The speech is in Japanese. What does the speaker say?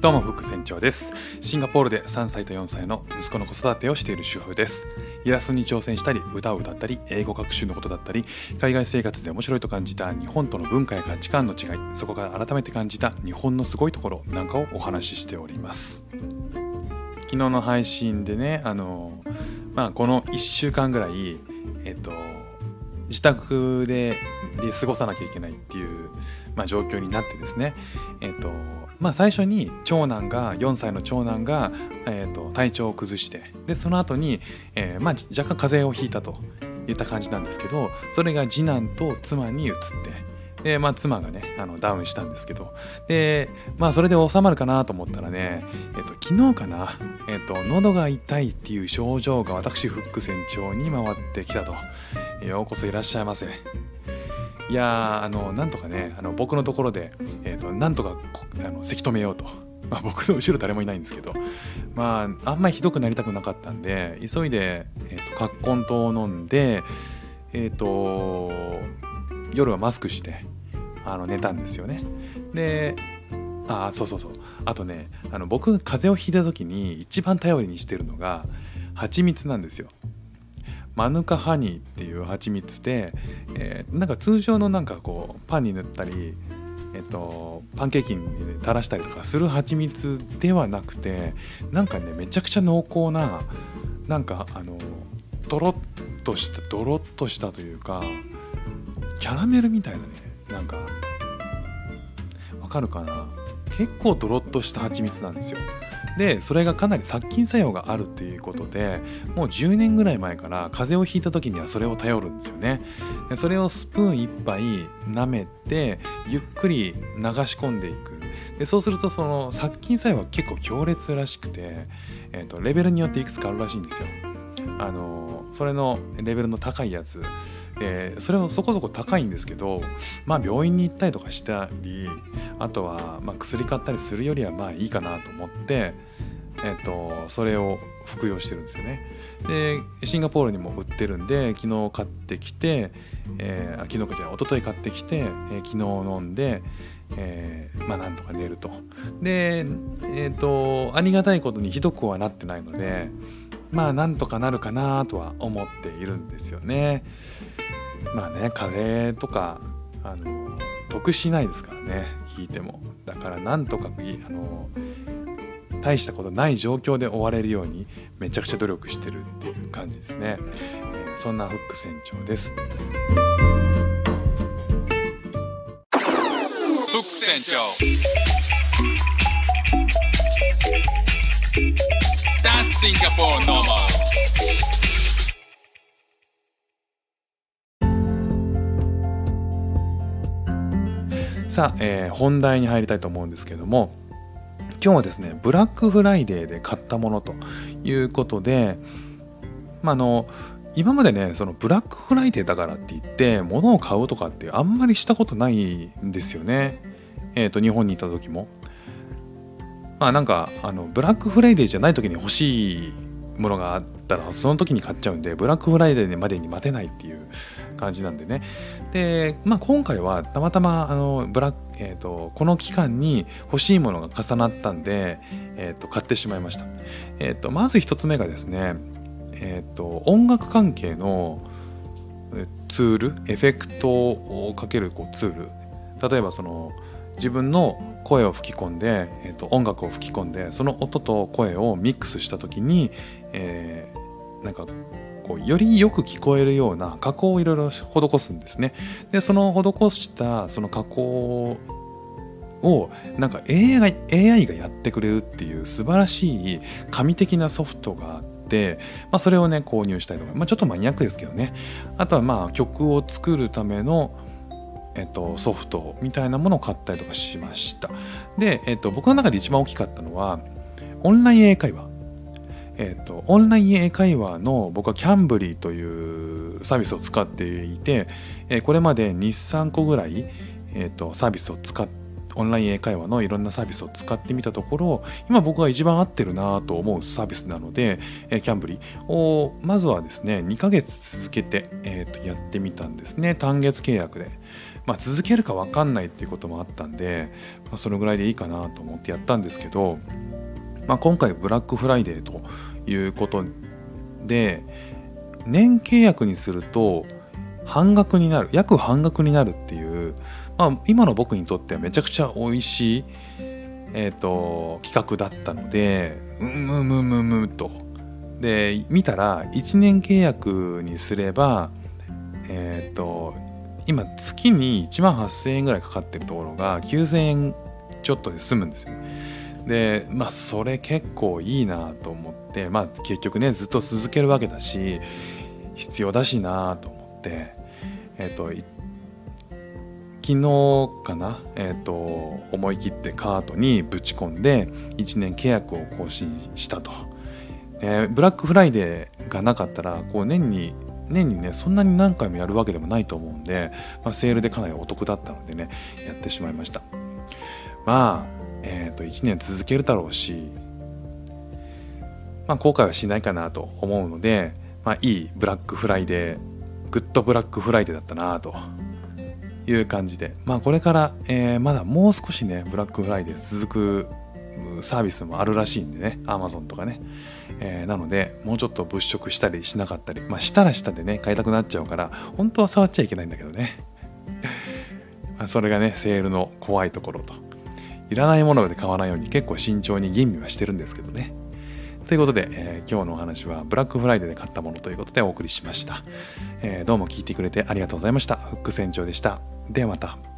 どうもフック船長です。シンガポールで3歳と4歳の息子の子育てをしている主婦です。イラストに挑戦したり歌を歌ったり英語学習のことだったり海外生活で面白いと感じた日本との文化や価値観の違いそこから改めて感じた日本のすごいところなんかをお話ししております。昨日の配信でねあのまあこの1週間ぐらいえっと自宅でで過ごさなきゃいけないっていう、まあ、状況になってですねえっとまあ、最初に長男が4歳の長男が、えーと、体調を崩してでその後に、えーまあ、若干風邪をひいたといった感じなんですけどそれが次男と妻に移ってで、まあ、妻がねあのダウンしたんですけどで、まあ、それで収まるかなと思ったらね、えーと、昨日かな、えーと、喉が痛いっていう症状が私フック船長に回ってきたとようこそいらっしゃいませ。いやあのなんとかねあの僕のところで、えーと、なんとかあのせき止めようと、まあ、僕の後ろ誰もいないんですけど。まああんまりひどくなりたくなかったんで急いで、えーと、葛根湯を飲んでえ、ー、と夜はマスクしてあの寝たんですよね。であそうそうそう。あとねあの僕が風邪をひいた時に一番頼りにしてるのが蜂蜜なんですよ。マヌカハニーっていう蜂蜜で、えー、なんか通常のなんかこうパンに塗ったり、えっと、パンケーキに、ね、垂らしたりとかする蜂蜜ではなくてなんかねめちゃくちゃ濃厚ななんかあのとろっとしたドロッとしたというかキャラメルみたいなねなんかわかるかな？結構ドロッとした蜂蜜なんですよ。でそれがかなり殺菌作用があるっていうことでもう10年ぐらい前から風邪をひいた時にはそれを頼るんですよね。でそれをスプーン1杯舐めてゆっくり流し込んでいく。でそうするとその殺菌作用は結構強烈らしくて、えーと、レベルによっていくつかあるらしいんですよ。あのそれのレベルの高いやつ。えー、それもそこそこ高いんですけどまあ病院に行ったりとかしたりあとはま薬買ったりするよりはまあいいかなと思って、えーと、それを服用してるんですよね。でシンガポールにも売ってるんで昨日買ってきて、えー、昨日かじゃない一昨日買ってきて、えー、昨日飲んで、えー、まあなんとか寝ると。でえっ、ー、とありがたいことにひどくはなってないのでまあなんとかなるかなとは思っているんですよね。まあね風邪とかあの得しないですからね引いても。だからなんとかあの大したことない状況で終われるようにめちゃくちゃ努力してるっていう感じですね、えー、そんなフック船長です。フック船長。That's Singapore normal. さあ、えー、本題に入りたいと思うんですけども今日はですねブラックフライデーで買ったものということで、まあ、の今までねそのブラックフライデーだからって言って物を買うとかってあんまりしたことないんですよね。えっ、ー、と日本にいた時も。まあなんかあのブラックフライデーじゃない時に欲しいものがあったらその時に買っちゃうんでブラックフライデーまでに待てないっていう感じなんでね。で、まあ、今回はたまたまあのブラック、えーと、この期間に欲しいものが重なったんで、えーと、買ってしまいました、えーと、まず1つ目がですね、えー、と音楽関係のツールエフェクトをかけるこうツール。例えばその自分の声を吹き込んで、えー、と音楽を吹き込んでその音と声をミックスした時に、えー、なんかこうよりよく聞こえるような加工をいろいろ施すんですね。でその施したその加工をなんか AI が AI がやってくれるっていう素晴らしい神的なソフトがあって、まあ、それをね購入したりとか、まあ、ちょっとマニアックですけどねあとはまあ曲を作るためのえっと、ソフトみたいなものを買ったりとかしました。で、えっと、僕の中で一番大きかったのは、オンライン英会話。えっと、オンライン英会話の僕はキャンブリーというサービスを使っていて、えこれまで2、3個ぐらい、えっと、サービスを使ってオンライン英会話のいろんなサービスを使ってみたところ今僕が一番合ってるなと思うサービスなので、え、キャンブリー。をまずはですね2ヶ月続けて、えー、とやってみたんですね。単月契約で、まあ、続けるか分かんないっていうこともあったんで、まあ、そのぐらいでいいかなと思ってやったんですけど、まあ、今回ブラックフライデーということで年契約にすると半額になる約半額になるっていうまあ、今の僕にとってはめちゃくちゃ美味しい、えーと、企画だったのでうんむむむむと。で見たら1年契約にすればえっ、ー、と今月に1万8000円ぐらいかかってるところが9000円ちょっとで済むんですよでまあそれ結構いいなと思ってまあ結局ねずっと続けるわけだし必要だしなと思ってえっ、ー、と昨日かな、えーと、思い切ってカートにぶち込んで1年契約を更新したと。でブラックフライデーがなかったらこう年に年にねそんなに何回もやるわけでもないと思うんで、まあ、セールでかなりお得だったのでねやってしまいましたまあ、えー、と1年続けるだろうしまあ後悔はしないかなと思うので、まあ、いいブラックフライデー Good Black Friday だったなという感じで、まあ、これから、えー、まだもう少しねブラックフライデー続くサービスもあるらしいんでね Amazon とかね、えー、なのでもうちょっと物色したりしなかったりまあしたらしたでね買いたくなっちゃうから本当は触っちゃいけないんだけどね。それがねセールの怖いところと。いらないもので買わないように結構慎重に吟味はしてるんですけどね。ということで、えー、今日のお話はブラックフライデーで買ったものということでお送りしました、えー、どうも聞いてくれてありがとうございました。フック船長でした。ではまた。